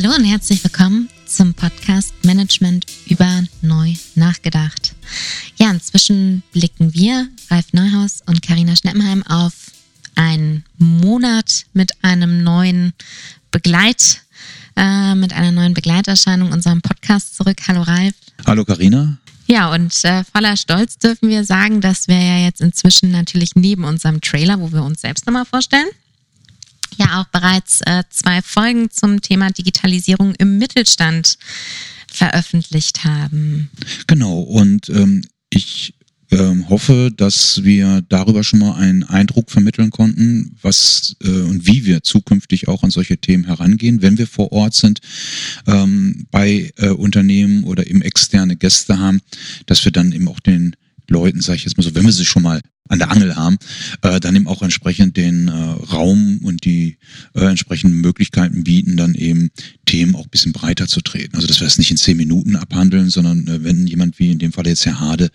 Hallo und herzlich willkommen zum Podcast Management über neu nachgedacht. Ja, inzwischen blicken wir, Ralf Neuhaus und Karina Schneppenheim, auf einen Monat mit einem neuen Begleit, äh, mit einer neuen Begleiterscheinung unserem Podcast zurück. Hallo Ralf. Hallo Karina. Ja, und äh, voller Stolz dürfen wir sagen, dass wir ja jetzt inzwischen natürlich neben unserem Trailer, wo wir uns selbst nochmal vorstellen, ja auch bereits äh, zwei Folgen zum Thema Digitalisierung im Mittelstand veröffentlicht haben. Genau, und ähm, ich ähm, hoffe, dass wir darüber schon mal einen Eindruck vermitteln konnten, was äh, und wie wir zukünftig auch an solche Themen herangehen, wenn wir vor Ort sind, ähm, bei äh, Unternehmen oder eben externe Gäste haben, dass wir dann eben auch den Leuten, sage ich jetzt mal so, wenn wir sie schon mal an der Angel haben, äh, dann eben auch entsprechend den äh, Raum und die äh, entsprechenden Möglichkeiten bieten, dann eben Themen auch bisschen breiter zu treten. Also dass wir es nicht in zehn Minuten abhandeln, sondern äh, wenn jemand wie in dem Fall jetzt Herr Hade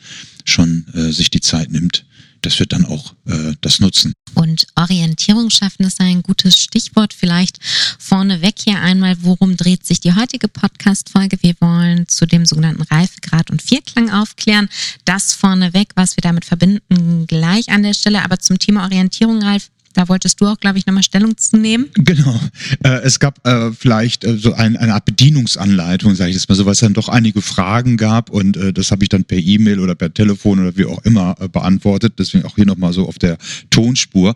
schon äh, sich die Zeit nimmt, dass wir dann auch äh, das nutzen. Und Orientierung schaffen ist ein gutes Stichwort. Vielleicht vorneweg hier einmal, worum dreht sich die heutige Podcast-Folge? Wir wollen zu dem sogenannten Reifegrad und Vierklang aufklären. Das vorneweg, was wir damit verbinden, gleich an der Stelle. Aber zum Thema Orientierung, Ralf, da wolltest du auch, glaube ich, nochmal Stellung zu nehmen. Genau. Äh, es gab äh, vielleicht äh, so ein, eine Art Bedienungsanleitung, sage ich jetzt mal so, weil es dann doch einige Fragen gab und äh, das habe ich dann per E-Mail oder per Telefon oder wie auch immer äh, beantwortet. Deswegen auch hier nochmal so auf der Tonspur.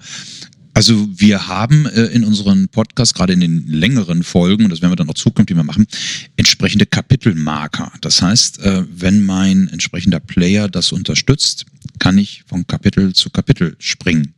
Also wir haben äh, in unseren Podcasts, gerade in den längeren Folgen, und das werden wir dann auch zukünftig mal machen, entsprechende Kapitelmarker. Das heißt, äh, wenn mein entsprechender Player das unterstützt, kann ich von Kapitel zu Kapitel springen.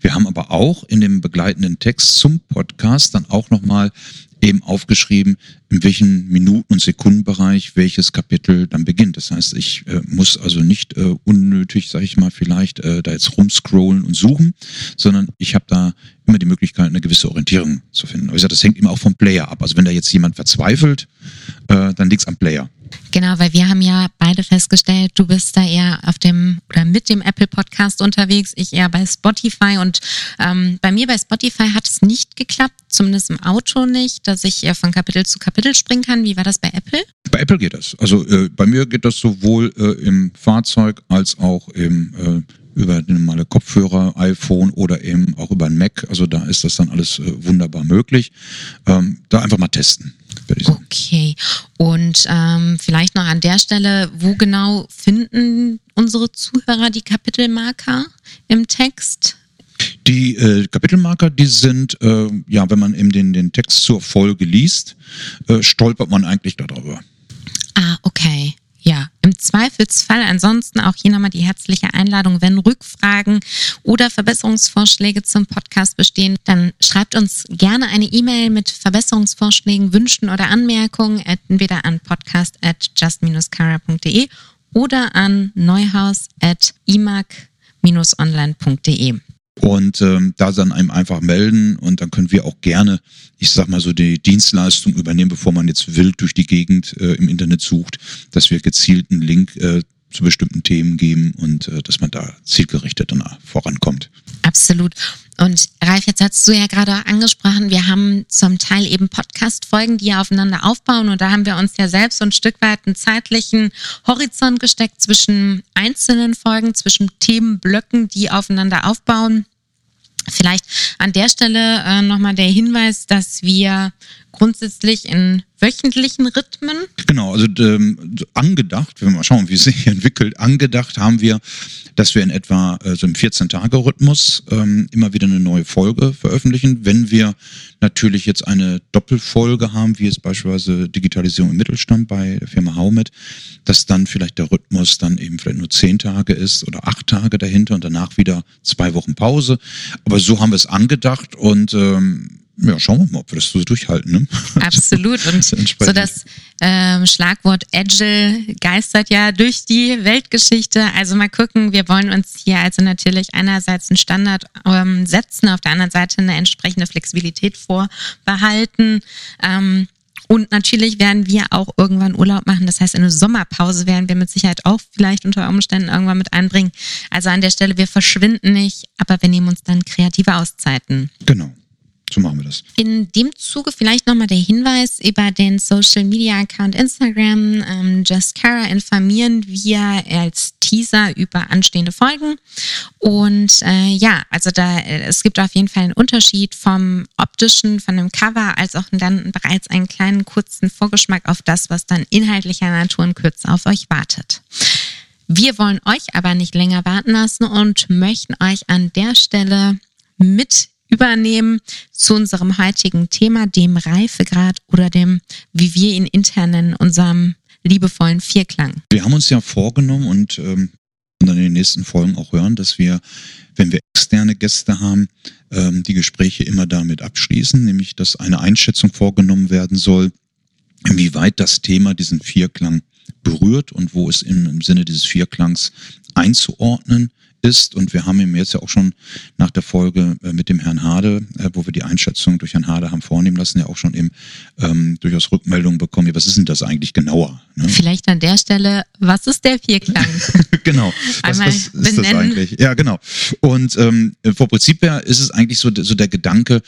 Wir haben aber auch in dem begleitenden Text zum Podcast dann auch nochmal eben aufgeschrieben, in welchen Minuten- und Sekundenbereich welches Kapitel dann beginnt. Das heißt, ich äh, muss also nicht äh, unnötig, sage ich mal, vielleicht äh, da jetzt rumscrollen und suchen, sondern ich habe da immer die Möglichkeit, eine gewisse Orientierung zu finden. Aber ich sage, das hängt immer auch vom Player ab. Also wenn da jetzt jemand verzweifelt, äh, dann liegt's am Player. Genau, weil wir haben ja beide festgestellt, du bist da eher auf dem oder mit dem Apple Podcast unterwegs, ich eher bei Spotify und ähm, bei mir bei Spotify hat es nicht geklappt, zumindest im Auto nicht, dass ich eher von Kapitel zu Kapitel springen kann. Wie war das bei Apple? Bei Apple geht das. Also äh, bei mir geht das sowohl äh, im Fahrzeug als auch im äh, über normale Kopfhörer, iPhone oder eben auch über ein Mac. Also da ist das dann alles äh, wunderbar möglich. Ähm, da einfach mal testen. Okay. Und ähm, vielleicht noch an der Stelle, wo genau finden unsere Zuhörer die Kapitelmarker im Text? Die äh, Kapitelmarker, die sind, äh, ja, wenn man eben den, den Text zur Folge liest, äh, stolpert man eigentlich darüber. Ah, okay. Ja, im Zweifelsfall ansonsten auch hier nochmal die herzliche Einladung, wenn Rückfragen oder Verbesserungsvorschläge zum Podcast bestehen, dann schreibt uns gerne eine E-Mail mit Verbesserungsvorschlägen, Wünschen oder Anmerkungen entweder an podcast at just-cara.de oder an neuhaus at imag-online.de. Und ähm, da dann einem einfach melden und dann können wir auch gerne, ich sag mal so, die Dienstleistung übernehmen, bevor man jetzt wild durch die Gegend äh, im Internet sucht, dass wir gezielt einen Link äh, zu bestimmten Themen geben und äh, dass man da zielgerichtet vorankommt. Absolut. Und Ralf, jetzt hast du ja gerade auch angesprochen, wir haben zum Teil eben Podcast-Folgen, die ja aufeinander aufbauen. Und da haben wir uns ja selbst so ein Stück weit einen zeitlichen Horizont gesteckt zwischen einzelnen Folgen, zwischen Themenblöcken, die aufeinander aufbauen. Vielleicht an der Stelle äh, nochmal der Hinweis, dass wir grundsätzlich in wöchentlichen Rhythmen. Genau, also ähm, angedacht, wenn wir mal schauen, wie es sich entwickelt, angedacht haben wir, dass wir in etwa äh, so im 14-Tage-Rhythmus ähm, immer wieder eine neue Folge veröffentlichen. Wenn wir natürlich jetzt eine Doppelfolge haben, wie es beispielsweise Digitalisierung im Mittelstand bei der Firma Haumet, dass dann vielleicht der Rhythmus dann eben vielleicht nur zehn Tage ist oder acht Tage dahinter und danach wieder zwei Wochen Pause. Aber so haben wir es angedacht und ähm, ja, schauen wir mal, ob wir das so durchhalten. Ne? Absolut. Und so das ähm, Schlagwort Agile geistert ja durch die Weltgeschichte. Also mal gucken, wir wollen uns hier also natürlich einerseits einen Standard ähm, setzen, auf der anderen Seite eine entsprechende Flexibilität vorbehalten. Ähm, und natürlich werden wir auch irgendwann Urlaub machen. Das heißt, eine Sommerpause werden wir mit Sicherheit auch vielleicht unter Umständen irgendwann mit einbringen. Also an der Stelle, wir verschwinden nicht, aber wir nehmen uns dann kreative Auszeiten. Genau. So machen wir das. In dem Zuge vielleicht nochmal der Hinweis über den Social Media Account Instagram. Ähm, Just Cara informieren wir als Teaser über anstehende Folgen. Und äh, ja, also da äh, es gibt auf jeden Fall einen Unterschied vom optischen, von dem Cover, als auch dann bereits einen kleinen kurzen Vorgeschmack auf das, was dann inhaltlicher Natur in Kürze auf euch wartet. Wir wollen euch aber nicht länger warten lassen und möchten euch an der Stelle mit übernehmen zu unserem heutigen Thema, dem Reifegrad oder dem, wie wir ihn intern nennen, unserem liebevollen Vierklang. Wir haben uns ja vorgenommen und ähm, dann in den nächsten Folgen auch hören, dass wir, wenn wir externe Gäste haben, ähm, die Gespräche immer damit abschließen, nämlich dass eine Einschätzung vorgenommen werden soll, inwieweit das Thema diesen Vierklang berührt und wo es im, im Sinne dieses Vierklangs einzuordnen ist. Und wir haben ihm jetzt ja auch schon nach der Folge äh, mit dem Herrn Hade, äh, wo wir die Einschätzung durch Herrn Hade haben vornehmen lassen, ja auch schon eben ähm, durchaus Rückmeldungen bekommen. Ja, was ist denn das eigentlich genauer? Ne? Vielleicht an der Stelle, was ist der Vierklang? genau. Was, was ist benennen. das eigentlich? Ja, genau. Und ähm, vom Prinzip her ist es eigentlich so, so der Gedanke,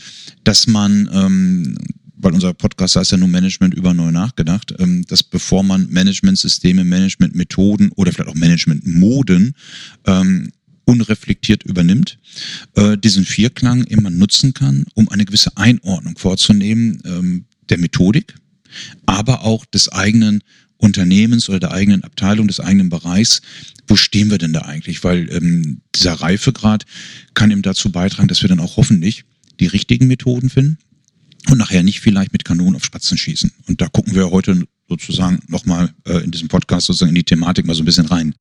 dass man ähm, weil unser Podcast heißt ja nur Management über neu nachgedacht, ähm, dass bevor man Managementsysteme, Managementmethoden oder vielleicht auch Managementmoden ähm, unreflektiert übernimmt, äh, diesen Vierklang immer nutzen kann, um eine gewisse Einordnung vorzunehmen ähm, der Methodik, aber auch des eigenen Unternehmens oder der eigenen Abteilung, des eigenen Bereichs, wo stehen wir denn da eigentlich? Weil ähm, dieser Reifegrad kann eben dazu beitragen, dass wir dann auch hoffentlich die richtigen Methoden finden und nachher nicht vielleicht mit Kanonen auf Spatzen schießen. Und da gucken wir heute sozusagen nochmal äh, in diesem Podcast sozusagen in die Thematik mal so ein bisschen rein.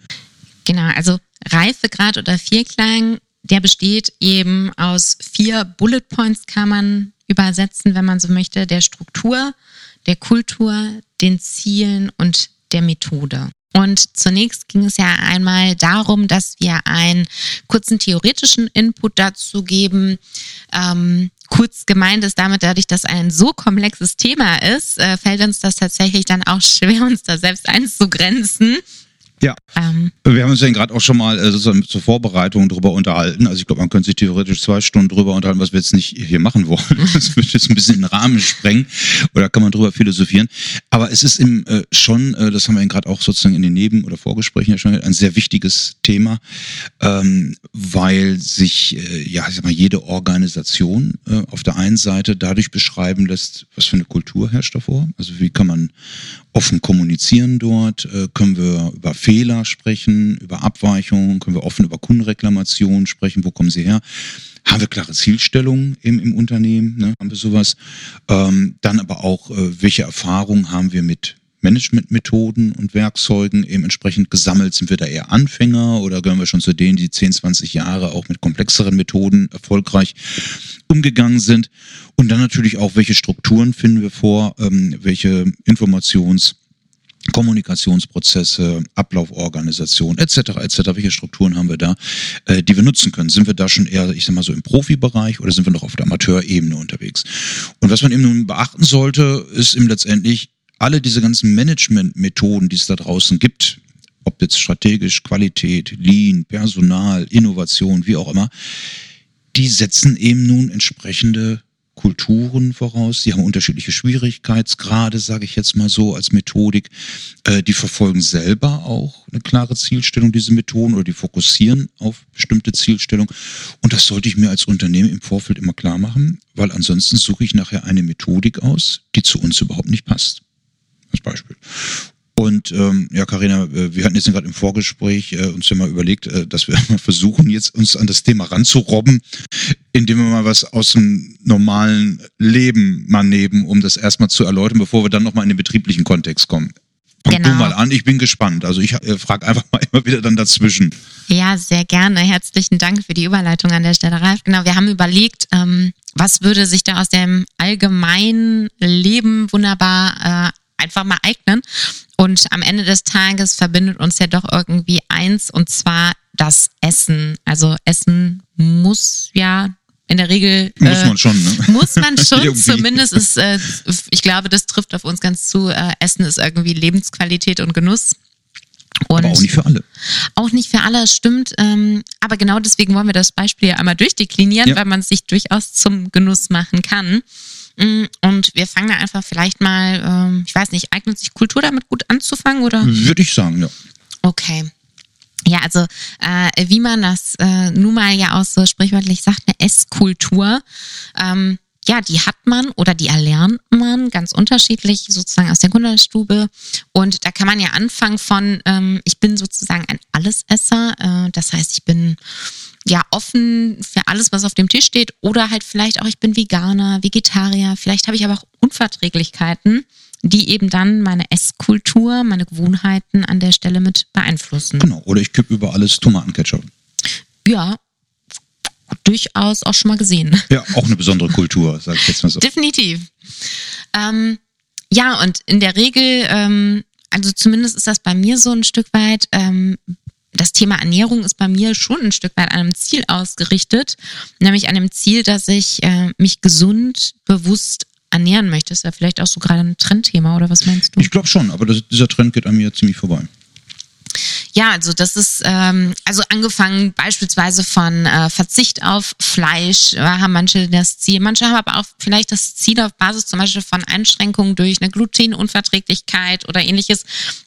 Genau, also Reifegrad oder Vierklang, der besteht eben aus vier Bullet Points, kann man übersetzen, wenn man so möchte, der Struktur, der Kultur, den Zielen und der Methode. Und zunächst ging es ja einmal darum, dass wir einen kurzen theoretischen Input dazu geben. Ähm, kurz gemeint ist damit, dadurch, dass ein so komplexes Thema ist, äh, fällt uns das tatsächlich dann auch schwer, uns da selbst einzugrenzen. Ja. Ähm. Wir haben uns ja gerade auch schon mal äh, sozusagen zur Vorbereitung darüber unterhalten. Also ich glaube, man könnte sich theoretisch zwei Stunden darüber unterhalten, was wir jetzt nicht hier machen wollen. Das wird jetzt ein bisschen den Rahmen sprengen. Oder kann man drüber philosophieren. Aber es ist im, äh, schon, äh, das haben wir gerade auch sozusagen in den Neben- oder Vorgesprächen ja schon, ein sehr wichtiges Thema, ähm, weil sich, äh, ja, ich sag mal, jede Organisation äh, auf der einen Seite dadurch beschreiben lässt, was für eine Kultur herrscht davor. Also wie kann man offen kommunizieren dort, äh, können wir über Fehler sprechen, über Abweichungen, können wir offen über Kundenreklamationen sprechen, wo kommen sie her. Haben wir klare Zielstellungen im, im Unternehmen, ne? haben wir sowas. Ähm, dann aber auch, äh, welche Erfahrungen haben wir mit Managementmethoden und Werkzeugen eben entsprechend gesammelt? Sind wir da eher Anfänger oder gehören wir schon zu denen, die 10, 20 Jahre auch mit komplexeren Methoden erfolgreich umgegangen sind? Und dann natürlich auch, welche Strukturen finden wir vor, ähm, welche Informations- Kommunikationsprozesse, Ablauforganisation etc. etc. Welche Strukturen haben wir da, äh, die wir nutzen können? Sind wir da schon eher, ich sag mal so im Profibereich oder sind wir noch auf der Amateurebene unterwegs? Und was man eben nun beachten sollte, ist eben letztendlich alle diese ganzen Management-Methoden, die es da draußen gibt, ob jetzt strategisch, Qualität, Lean, Personal, Innovation, wie auch immer, die setzen eben nun entsprechende Kulturen voraus. Die haben unterschiedliche Schwierigkeitsgrade, sage ich jetzt mal so, als Methodik. Äh, die verfolgen selber auch eine klare Zielstellung, diese Methoden, oder die fokussieren auf bestimmte Zielstellung. Und das sollte ich mir als Unternehmen im Vorfeld immer klar machen, weil ansonsten suche ich nachher eine Methodik aus, die zu uns überhaupt nicht passt als Beispiel. Und ähm, ja, Karina, äh, wir hatten jetzt gerade im Vorgespräch äh, uns ja mal überlegt, äh, dass wir mal versuchen, jetzt uns an das Thema ranzurobben, indem wir mal was aus dem normalen Leben mal nehmen, um das erstmal zu erläutern, bevor wir dann nochmal in den betrieblichen Kontext kommen. Fang genau. du mal an, ich bin gespannt. Also ich äh, frage einfach mal immer wieder dann dazwischen. Ja, sehr gerne. Herzlichen Dank für die Überleitung an der Stelle, Ralf. Genau, wir haben überlegt, ähm, was würde sich da aus dem allgemeinen Leben wunderbar äh, einfach mal eignen. Und am Ende des Tages verbindet uns ja doch irgendwie eins und zwar das Essen. Also Essen muss ja in der Regel muss äh, man schon, ne? muss man schon. zumindest ist, äh, ich glaube, das trifft auf uns ganz zu. Äh, Essen ist irgendwie Lebensqualität und Genuss. Und aber auch nicht für alle. Auch nicht für alle, stimmt. Ähm, aber genau deswegen wollen wir das Beispiel ja einmal durchdeklinieren, ja. weil man es sich durchaus zum Genuss machen kann. Mm, und wir fangen da einfach vielleicht mal, ähm, ich weiß nicht, eignet sich Kultur damit gut anzufangen oder? Würde ich sagen, ja. Okay. Ja, also äh, wie man das äh, nun mal ja auch so sprichwörtlich sagt, eine Esskultur. Ähm, ja, die hat man oder die erlernt man ganz unterschiedlich sozusagen aus der Grundstube. Und da kann man ja anfangen von, ähm, ich bin sozusagen ein Allesesser. Äh, das heißt, ich bin ja offen für alles, was auf dem Tisch steht. Oder halt vielleicht auch, ich bin Veganer, Vegetarier. Vielleicht habe ich aber auch Unverträglichkeiten die eben dann meine Esskultur, meine Gewohnheiten an der Stelle mit beeinflussen. Genau, oder ich kippe über alles Tomatenketchup. Ja, durchaus auch schon mal gesehen. Ja, auch eine besondere Kultur, sag ich jetzt mal so. Definitiv. Ähm, ja, und in der Regel, ähm, also zumindest ist das bei mir so ein Stück weit, ähm, das Thema Ernährung ist bei mir schon ein Stück weit an einem Ziel ausgerichtet, nämlich an dem Ziel, dass ich äh, mich gesund, bewusst ernähren möchtest. Ja, vielleicht auch so gerade ein Trendthema oder was meinst du? Ich glaube schon, aber das, dieser Trend geht an mir ziemlich vorbei. Ja, also das ist ähm, also angefangen beispielsweise von äh, Verzicht auf Fleisch, ja, haben manche das Ziel, manche haben aber auch vielleicht das Ziel auf Basis zum Beispiel von Einschränkungen durch eine Glutenunverträglichkeit oder ähnliches,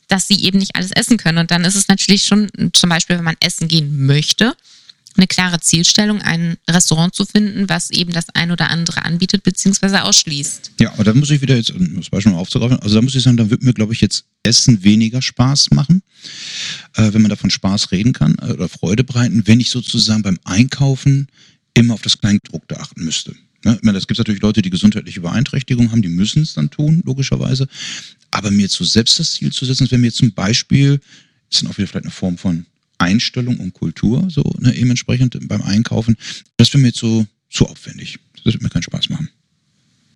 dass sie eben nicht alles essen können. Und dann ist es natürlich schon zum Beispiel, wenn man essen gehen möchte, eine klare Zielstellung, ein Restaurant zu finden, was eben das ein oder andere anbietet bzw. ausschließt. Ja, aber da muss ich wieder jetzt, um das Beispiel mal aufzugreifen, also da muss ich sagen, dann wird mir, glaube ich, jetzt Essen weniger Spaß machen, äh, wenn man davon Spaß reden kann äh, oder Freude bereiten, wenn ich sozusagen beim Einkaufen immer auf das Kleingedruckte achten müsste. Ne? Ich meine, das gibt natürlich Leute, die gesundheitliche Beeinträchtigungen haben, die müssen es dann tun, logischerweise. Aber mir zu selbst das Ziel zu setzen, wenn mir zum Beispiel, ist dann auch wieder vielleicht eine Form von Einstellung und Kultur, so ne, eben entsprechend beim Einkaufen. Das wäre mir jetzt zu aufwendig. Das würde mir keinen Spaß machen.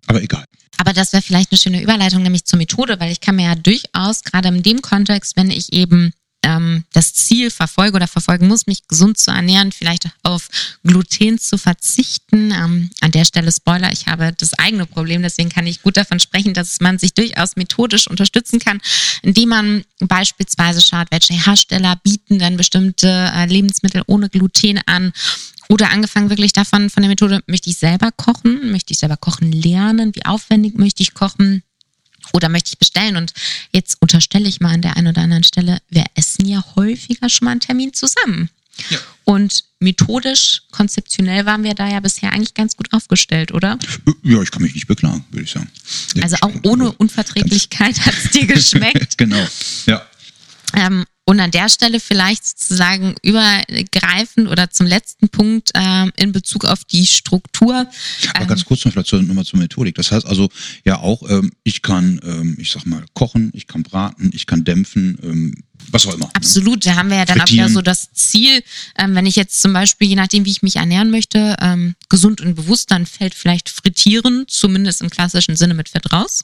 Aber egal. Aber das wäre vielleicht eine schöne Überleitung, nämlich zur Methode, weil ich kann mir ja durchaus, gerade in dem Kontext, wenn ich eben ähm, das Ziel verfolge oder verfolgen muss, mich gesund zu ernähren, vielleicht auf Gluten zu verzichten. Ähm, an der Stelle Spoiler, ich habe das eigene Problem, deswegen kann ich gut davon sprechen, dass man sich durchaus methodisch unterstützen kann, indem man beispielsweise schaut, welche Hersteller bieten denn bestimmte äh, Lebensmittel ohne Gluten an. Oder angefangen wirklich davon, von der Methode, möchte ich selber kochen, möchte ich selber kochen lernen, wie aufwendig möchte ich kochen, oder möchte ich bestellen? Und jetzt unterstelle ich mal an der einen oder anderen Stelle, wir essen ja häufiger schon mal einen Termin zusammen. Ja. Und methodisch, konzeptionell waren wir da ja bisher eigentlich ganz gut aufgestellt, oder? Ja, ich kann mich nicht beklagen, würde ich sagen. Also auch ohne Unverträglichkeit hat es dir geschmeckt. genau, ja. Ähm, und an der Stelle vielleicht sozusagen übergreifend oder zum letzten Punkt ähm, in Bezug auf die Struktur. Aber ganz kurz noch vielleicht nochmal zur Methodik. Das heißt also ja auch, ähm, ich kann, ähm, ich sag mal, kochen, ich kann braten, ich kann dämpfen, ähm, was auch immer. Ne? Absolut, da haben wir ja dann Frittieren. auch wieder so das Ziel, ähm, wenn ich jetzt zum Beispiel, je nachdem, wie ich mich ernähren möchte, ähm, gesund und bewusst, dann fällt vielleicht Frittieren, zumindest im klassischen Sinne mit Fett raus.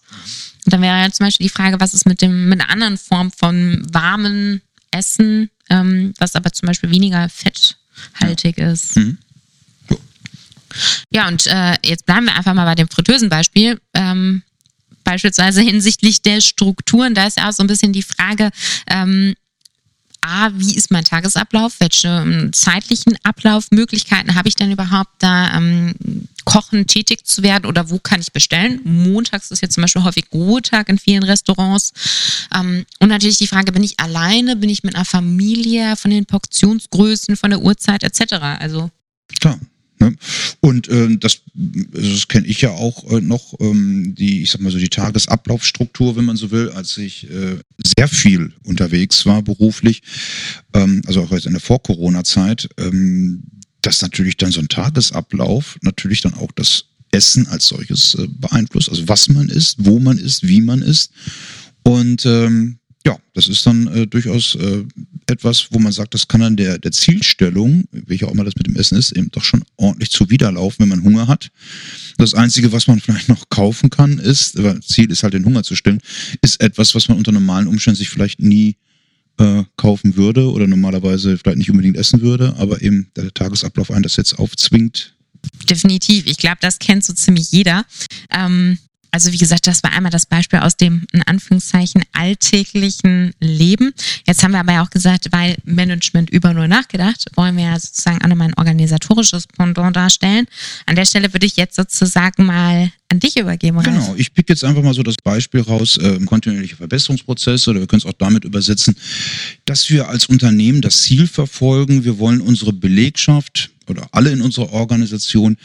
Und dann wäre ja zum Beispiel die Frage, was ist mit dem mit einer anderen Form von warmen Essen, ähm, was aber zum Beispiel weniger fetthaltig ja. ist. Mhm. Ja, und äh, jetzt bleiben wir einfach mal bei dem fritösen Beispiel. Ähm, beispielsweise hinsichtlich der Strukturen, da ist ja auch so ein bisschen die Frage, ähm, A, wie ist mein Tagesablauf? Welche ähm, zeitlichen Ablaufmöglichkeiten habe ich denn überhaupt da ähm, kochen tätig zu werden oder wo kann ich bestellen? Montags ist jetzt zum Beispiel häufig Ruhetag in vielen Restaurants. Ähm, und natürlich die Frage, bin ich alleine? Bin ich mit einer Familie? Von den Portionsgrößen, von der Uhrzeit etc.? Also Klar, Ne? Und äh, das, das kenne ich ja auch äh, noch, ähm, die, ich sag mal so, die Tagesablaufstruktur, wenn man so will, als ich äh, sehr viel unterwegs war beruflich, ähm, also auch jetzt in der Vor-Corona-Zeit, ähm, dass natürlich dann so ein Tagesablauf natürlich dann auch das Essen als solches äh, beeinflusst, also was man isst, wo man isst, wie man isst. Und ähm, ja, das ist dann äh, durchaus äh, etwas, wo man sagt, das kann dann der, der Zielstellung, welche auch immer das mit dem Essen ist, eben doch schon ordentlich zuwiderlaufen, wenn man Hunger hat. Das Einzige, was man vielleicht noch kaufen kann, ist, aber Ziel ist halt den Hunger zu stillen, ist etwas, was man unter normalen Umständen sich vielleicht nie äh, kaufen würde oder normalerweise vielleicht nicht unbedingt essen würde, aber eben der Tagesablauf einen das jetzt aufzwingt. Definitiv. Ich glaube, das kennt so ziemlich jeder. Ähm Also wie gesagt, das war einmal das Beispiel aus dem in Anführungszeichen alltäglichen Leben. Jetzt haben wir aber ja auch gesagt, weil Management über nur nachgedacht, wollen wir ja sozusagen auch nochmal ein organisatorisches Pendant darstellen. An der Stelle würde ich jetzt sozusagen mal an dich übergeben. Ralf. Genau, ich pick jetzt einfach mal so das Beispiel raus, äh, kontinuierliche Verbesserungsprozesse oder wir können es auch damit übersetzen, dass wir als Unternehmen das Ziel verfolgen, wir wollen unsere Belegschaft oder alle in unserer Organisation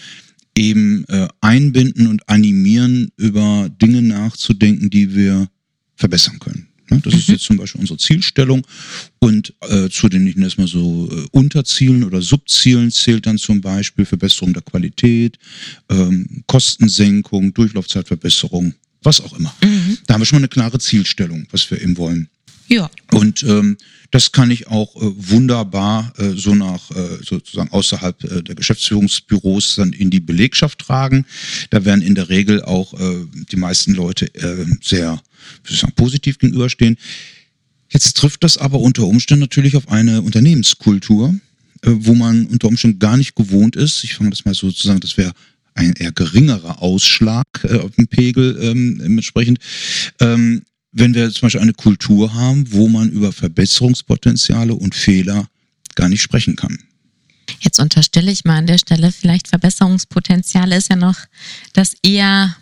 eben äh, einbinden und animieren, über Dinge nachzudenken, die wir verbessern können. Ne? Das mhm. ist jetzt zum Beispiel unsere Zielstellung. Und äh, zu den, ich nenne es mal so, äh, Unterzielen oder Subzielen zählt dann zum Beispiel Verbesserung der Qualität, ähm, Kostensenkung, Durchlaufzeitverbesserung, was auch immer. Mhm. Da haben wir schon mal eine klare Zielstellung, was wir eben wollen. Ja. Und ähm, das kann ich auch äh, wunderbar äh, so nach äh, sozusagen außerhalb äh, der Geschäftsführungsbüros dann in die Belegschaft tragen. Da werden in der Regel auch äh, die meisten Leute äh, sehr wie sagen, positiv gegenüberstehen. Jetzt trifft das aber unter Umständen natürlich auf eine Unternehmenskultur, äh, wo man unter Umständen gar nicht gewohnt ist. Ich fange das mal sozusagen, das wäre ein eher geringerer Ausschlag äh, auf dem Pegel ähm, entsprechend. Ähm, wenn wir zum Beispiel eine Kultur haben, wo man über Verbesserungspotenziale und Fehler gar nicht sprechen kann. Jetzt unterstelle ich mal an der Stelle, vielleicht Verbesserungspotenziale ist ja noch das eher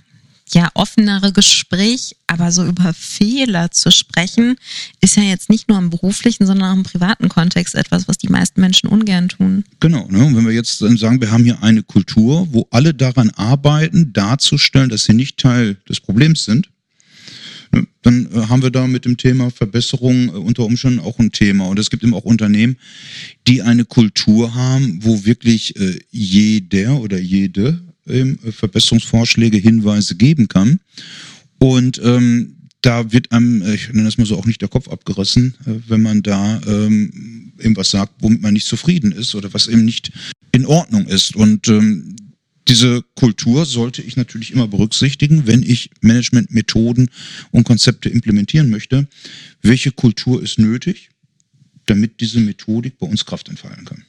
ja offenere Gespräch, aber so über Fehler zu sprechen, ist ja jetzt nicht nur im beruflichen, sondern auch im privaten Kontext etwas, was die meisten Menschen ungern tun. Genau, ne? und wenn wir jetzt dann sagen, wir haben hier eine Kultur, wo alle daran arbeiten, darzustellen, dass sie nicht Teil des Problems sind, dann äh, haben wir da mit dem Thema Verbesserung äh, unter Umständen auch ein Thema. Und es gibt eben auch Unternehmen, die eine Kultur haben, wo wirklich äh, jeder oder jede Verbesserungsvorschläge, Hinweise geben kann. Und ähm, da wird einem, ich nenne das mal so, auch nicht der Kopf abgerissen, wenn man da ähm, irgendwas sagt, womit man nicht zufrieden ist oder was eben nicht in Ordnung ist. Und ähm, diese Kultur sollte ich natürlich immer berücksichtigen, wenn ich Managementmethoden und Konzepte implementieren möchte. Welche Kultur ist nötig, damit diese Methodik bei uns Kraft entfalten kann?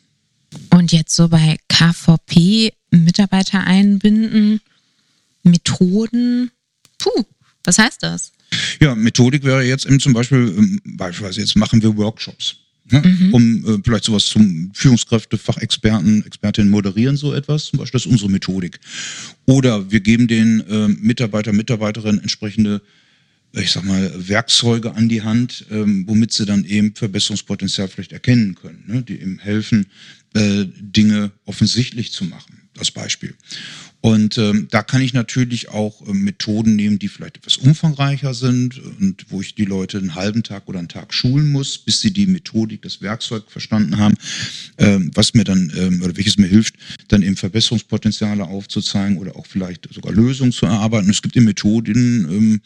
Und jetzt so bei KVP Mitarbeiter einbinden, Methoden. Puh, was heißt das? Ja, Methodik wäre jetzt eben zum Beispiel, ähm, beispielsweise jetzt machen wir Workshops. Ne? Mhm. Um äh, vielleicht sowas zum Führungskräfte, Fachexperten, Expertinnen moderieren so etwas. Zum Beispiel das ist unsere Methodik. Oder wir geben den äh, Mitarbeiter, Mitarbeiterinnen entsprechende ich sag mal, Werkzeuge an die Hand, ähm, womit sie dann eben Verbesserungspotenzial vielleicht erkennen können, ne? die eben helfen, äh, Dinge offensichtlich zu machen, als Beispiel. Und ähm, da kann ich natürlich auch äh, Methoden nehmen, die vielleicht etwas umfangreicher sind und wo ich die Leute einen halben Tag oder einen Tag schulen muss, bis sie die Methodik, das Werkzeug verstanden haben, ähm, was mir dann ähm, oder welches mir hilft, dann eben Verbesserungspotenziale aufzuzeigen oder auch vielleicht sogar Lösungen zu erarbeiten. Es gibt eben Methoden, ähm,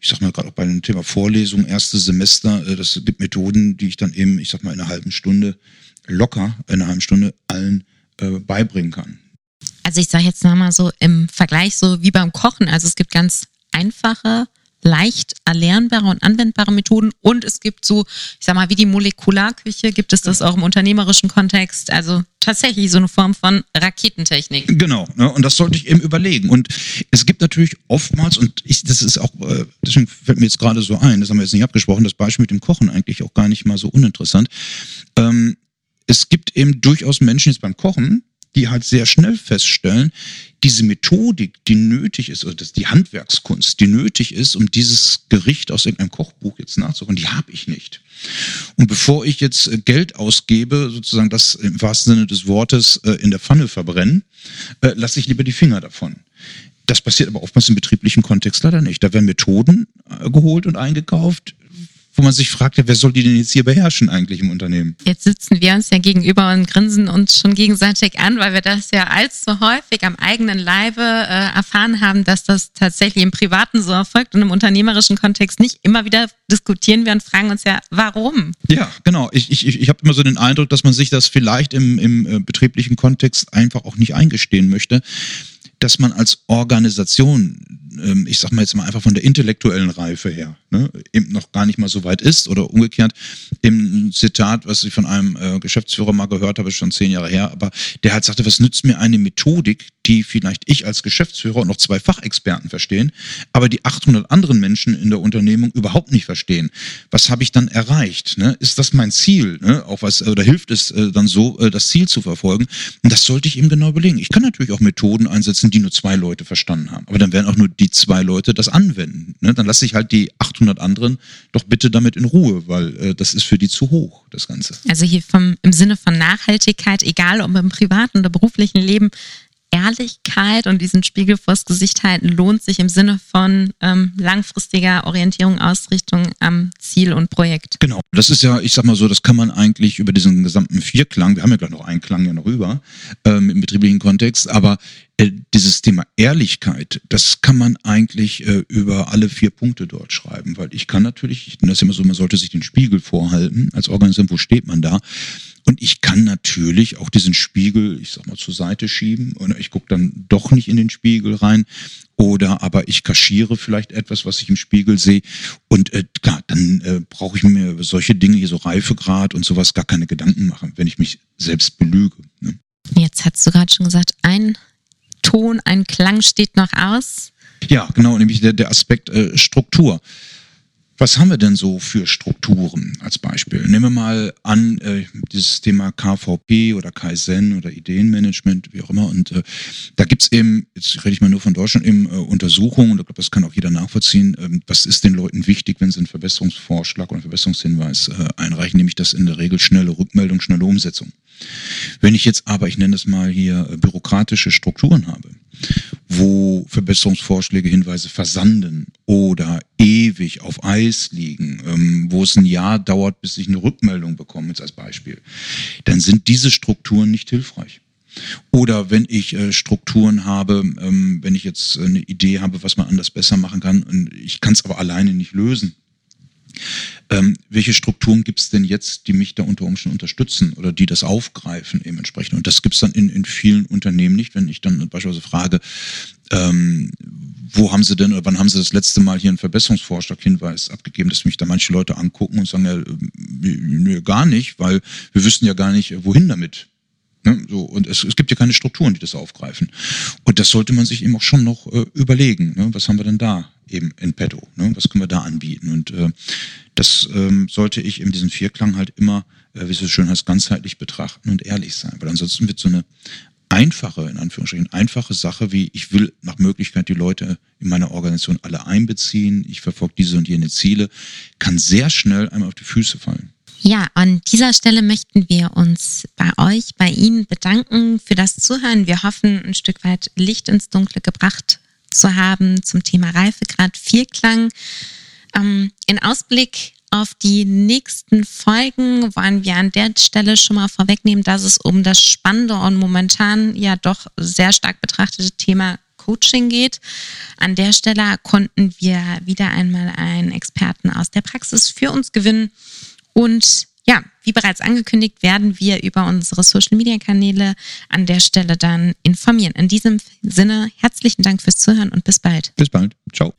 ich sag mal gerade auch bei dem Thema Vorlesung, erste Semester, äh, das gibt Methoden, die ich dann eben, ich sag mal, in einer halben Stunde locker, in einer halben Stunde allen äh, beibringen kann. Also ich sage jetzt nochmal so im Vergleich so wie beim Kochen. Also es gibt ganz einfache, leicht erlernbare und anwendbare Methoden und es gibt so, ich sag mal, wie die Molekularküche, gibt es das auch im unternehmerischen Kontext. Also tatsächlich so eine Form von Raketentechnik. Genau, ne? und das sollte ich eben überlegen. Und es gibt natürlich oftmals, und ich, das ist auch, äh, deswegen fällt mir jetzt gerade so ein, das haben wir jetzt nicht abgesprochen, das Beispiel mit dem Kochen eigentlich auch gar nicht mal so uninteressant. Ähm, es gibt eben durchaus Menschen jetzt beim Kochen, die halt sehr schnell feststellen, diese Methodik, die nötig ist, oder die Handwerkskunst, die nötig ist, um dieses Gericht aus irgendeinem Kochbuch jetzt nachzuholen, die habe ich nicht. Und bevor ich jetzt äh, Geld ausgebe, sozusagen das im wahrsten Sinne des Wortes äh, in der Pfanne verbrennen, äh, lasse ich lieber die Finger davon. Das passiert aber oftmals im betrieblichen Kontext leider nicht. Da werden Methoden geholt und eingekauft, wo man sich fragt, ja, wer soll die denn jetzt hier beherrschen eigentlich im Unternehmen? Jetzt sitzen wir uns ja gegenüber und grinsen uns schon gegenseitig an, weil wir das ja allzu häufig am eigenen Leibe äh, erfahren haben, dass das tatsächlich im Privaten so erfolgt und im unternehmerischen Kontext nicht. Immer wieder diskutieren wir und fragen uns ja, warum? Ja, genau. Ich, ich, ich habe immer so den Eindruck, dass man sich das vielleicht im, im äh, betrieblichen Kontext einfach auch nicht eingestehen möchte, dass man als Organisation ähm, ich sag mal jetzt mal einfach von der intellektuellen Reife her, ne, eben noch gar nicht mal so weit ist oder umgekehrt. Im Zitat, was ich von einem äh, Geschäftsführer mal gehört habe, schon zehn Jahre her, aber der halt sagte, was nützt mir eine Methodik, die vielleicht ich als Geschäftsführer und noch zwei Fachexperten verstehen, aber die 800 anderen Menschen in der Unternehmung überhaupt nicht verstehen. Was habe ich dann erreicht? Ne? Ist das mein Ziel? Ne? Auch was oder hilft es äh, dann so, äh, das Ziel zu verfolgen? Und das sollte ich eben genau überlegen. Ich kann natürlich auch Methoden einsetzen, die nur zwei Leute verstanden haben, aber dann werden auch nur die zwei Leute das anwenden. Ne? Dann lasse ich halt die 800 anderen doch bitte damit in Ruhe, weil äh, das ist für die zu hoch, das Ganze. Also hier vom im Sinne von Nachhaltigkeit, egal ob im privaten oder beruflichen Leben, Ehrlichkeit und diesen Spiegel vors Gesicht halten lohnt sich im Sinne von ähm, langfristiger Orientierung, Ausrichtung am Ziel und Projekt. Genau, das ist ja, ich sag mal so, das kann man eigentlich über diesen gesamten Vierklang, wir haben ja gleich noch einen Klang ja noch über, ähm, im betrieblichen Kontext, aber äh, dieses Thema Ehrlichkeit, das kann man eigentlich äh, über alle vier Punkte dort schreiben, weil ich kann natürlich, das ist immer so, man sollte sich den Spiegel vorhalten, als Organisation, wo steht man da? Ich kann natürlich auch diesen Spiegel, ich sag mal, zur Seite schieben oder ich gucke dann doch nicht in den Spiegel rein oder aber ich kaschiere vielleicht etwas, was ich im Spiegel sehe. Und äh, klar, dann äh, brauche ich mir über solche Dinge, hier so Reifegrad und sowas, gar keine Gedanken machen, wenn ich mich selbst belüge. Ne? Jetzt hast du gerade schon gesagt, ein Ton, ein Klang steht noch aus. Ja, genau, nämlich der, der Aspekt äh, Struktur. Was haben wir denn so für Strukturen als Beispiel? Nehmen wir mal an, äh, dieses Thema KVP oder Kaizen oder Ideenmanagement, wie auch immer. Und äh, da gibt's eben, jetzt rede ich mal nur von Deutschland, eben äh, Untersuchungen, und ich glaube, das kann auch jeder nachvollziehen, äh, was ist den Leuten wichtig, wenn sie einen Verbesserungsvorschlag oder einen Verbesserungshinweis äh, einreichen, nämlich das in der Regel schnelle Rückmeldung, schnelle Umsetzung. Wenn ich jetzt aber, ich nenne es mal hier, äh, bürokratische Strukturen habe, wo Verbesserungsvorschläge, Hinweise versanden oder ewig auf Eis liegen, ähm, wo es ein Jahr dauert, bis ich eine Rückmeldung bekomme, jetzt als Beispiel, dann sind diese Strukturen nicht hilfreich. Oder wenn ich äh, Strukturen habe, ähm, wenn ich jetzt eine Idee habe, was man anders besser machen kann, und ich kann es aber alleine nicht lösen, ähm, welche Strukturen gibt es denn jetzt, die mich da unter Umständen unterstützen oder die das aufgreifen eben entsprechend? Und das gibt es dann in, in vielen Unternehmen nicht, wenn ich dann beispielsweise frage, ähm, wo haben Sie denn oder wann haben Sie das letzte Mal hier einen Verbesserungsvorschlag, Hinweis abgegeben, dass mich da manche Leute angucken und sagen, ja, äh, nö, gar nicht, weil wir wüssten ja gar nicht, wohin damit. Ne? So, und es, es gibt ja keine Strukturen, die das aufgreifen. Und das sollte man sich eben auch schon noch äh, überlegen. Ne? Was haben wir denn da eben in petto? Ne? Was können wir da anbieten? Und äh, das ähm, sollte ich in diesem Vierklang halt immer, äh, wie es so schön heißt, ganzheitlich betrachten und ehrlich sein. Weil ansonsten wird so eine einfache, in Anführungsstrichen, einfache Sache, wie ich will nach Möglichkeit die Leute in meiner Organisation alle einbeziehen, ich verfolge diese und jene Ziele, kann sehr schnell einmal auf die Füße fallen. Ja, an dieser Stelle möchten wir uns bei euch, bei Ihnen bedanken für das Zuhören. Wir hoffen, ein Stück weit Licht ins Dunkle gebracht zu haben zum Thema Reifegrad Vierklang. Ähm, in Ausblick auf die nächsten Folgen wollen wir an der Stelle schon mal vorwegnehmen, dass es um das spannende und momentan ja doch sehr stark betrachtete Thema Coaching geht. An der Stelle konnten wir wieder einmal einen Experten aus der Praxis für uns gewinnen und ja, wie bereits angekündigt, werden wir über unsere Social-Media-Kanäle an der Stelle dann informieren. In diesem Sinne, herzlichen Dank fürs Zuhören und bis bald. Bis bald. Ciao.